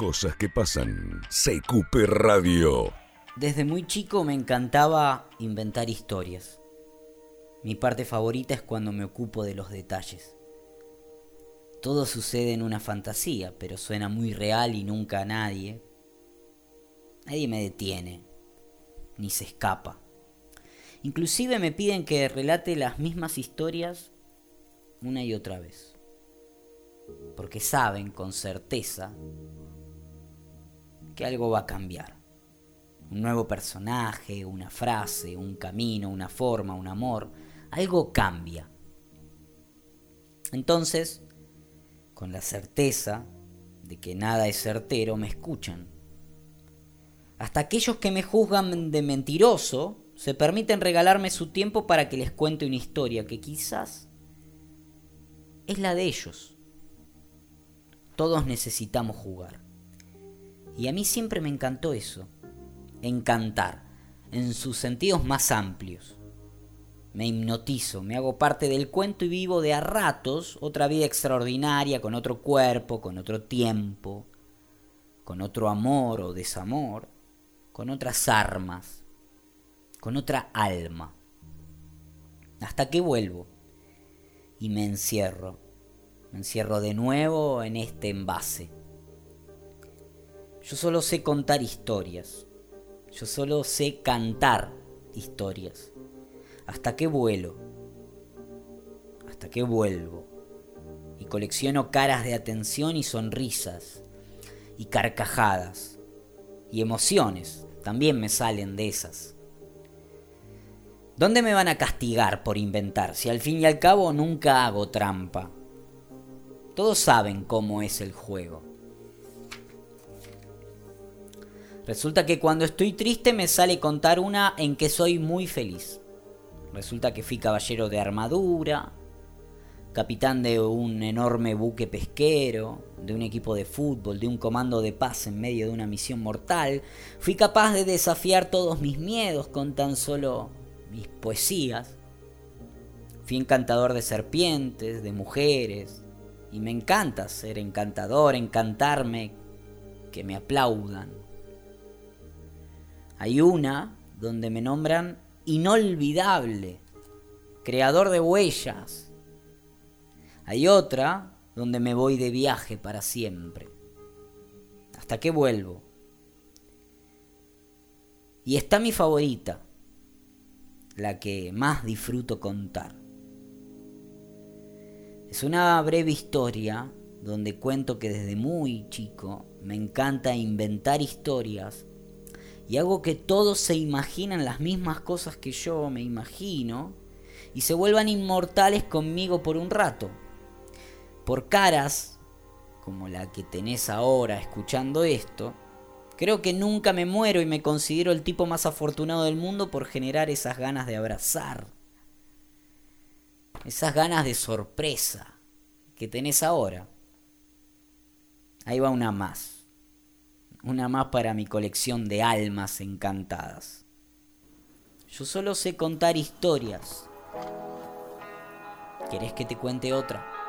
cosas que pasan. CQP Radio. Desde muy chico me encantaba inventar historias. Mi parte favorita es cuando me ocupo de los detalles. Todo sucede en una fantasía, pero suena muy real y nunca a nadie. Nadie me detiene, ni se escapa. Inclusive me piden que relate las mismas historias una y otra vez. Porque saben con certeza que algo va a cambiar. Un nuevo personaje, una frase, un camino, una forma, un amor. Algo cambia. Entonces, con la certeza de que nada es certero, me escuchan. Hasta aquellos que me juzgan de mentiroso se permiten regalarme su tiempo para que les cuente una historia que quizás es la de ellos. Todos necesitamos jugar. Y a mí siempre me encantó eso, encantar, en sus sentidos más amplios. Me hipnotizo, me hago parte del cuento y vivo de a ratos otra vida extraordinaria con otro cuerpo, con otro tiempo, con otro amor o desamor, con otras armas, con otra alma. Hasta que vuelvo y me encierro. Me encierro de nuevo en este envase. Yo solo sé contar historias. Yo solo sé cantar historias. Hasta que vuelo. Hasta que vuelvo. Y colecciono caras de atención y sonrisas. Y carcajadas. Y emociones. También me salen de esas. ¿Dónde me van a castigar por inventar si al fin y al cabo nunca hago trampa? Todos saben cómo es el juego. Resulta que cuando estoy triste me sale contar una en que soy muy feliz. Resulta que fui caballero de armadura, capitán de un enorme buque pesquero, de un equipo de fútbol, de un comando de paz en medio de una misión mortal. Fui capaz de desafiar todos mis miedos con tan solo mis poesías. Fui encantador de serpientes, de mujeres, y me encanta ser encantador, encantarme, que me aplaudan. Hay una donde me nombran inolvidable, creador de huellas. Hay otra donde me voy de viaje para siempre, hasta que vuelvo. Y está mi favorita, la que más disfruto contar. Es una breve historia donde cuento que desde muy chico me encanta inventar historias y hago que todos se imaginan las mismas cosas que yo me imagino y se vuelvan inmortales conmigo por un rato. Por caras como la que tenés ahora escuchando esto, Creo que nunca me muero y me considero el tipo más afortunado del mundo por generar esas ganas de abrazar. Esas ganas de sorpresa que tenés ahora. Ahí va una más. Una más para mi colección de almas encantadas. Yo solo sé contar historias. ¿Querés que te cuente otra?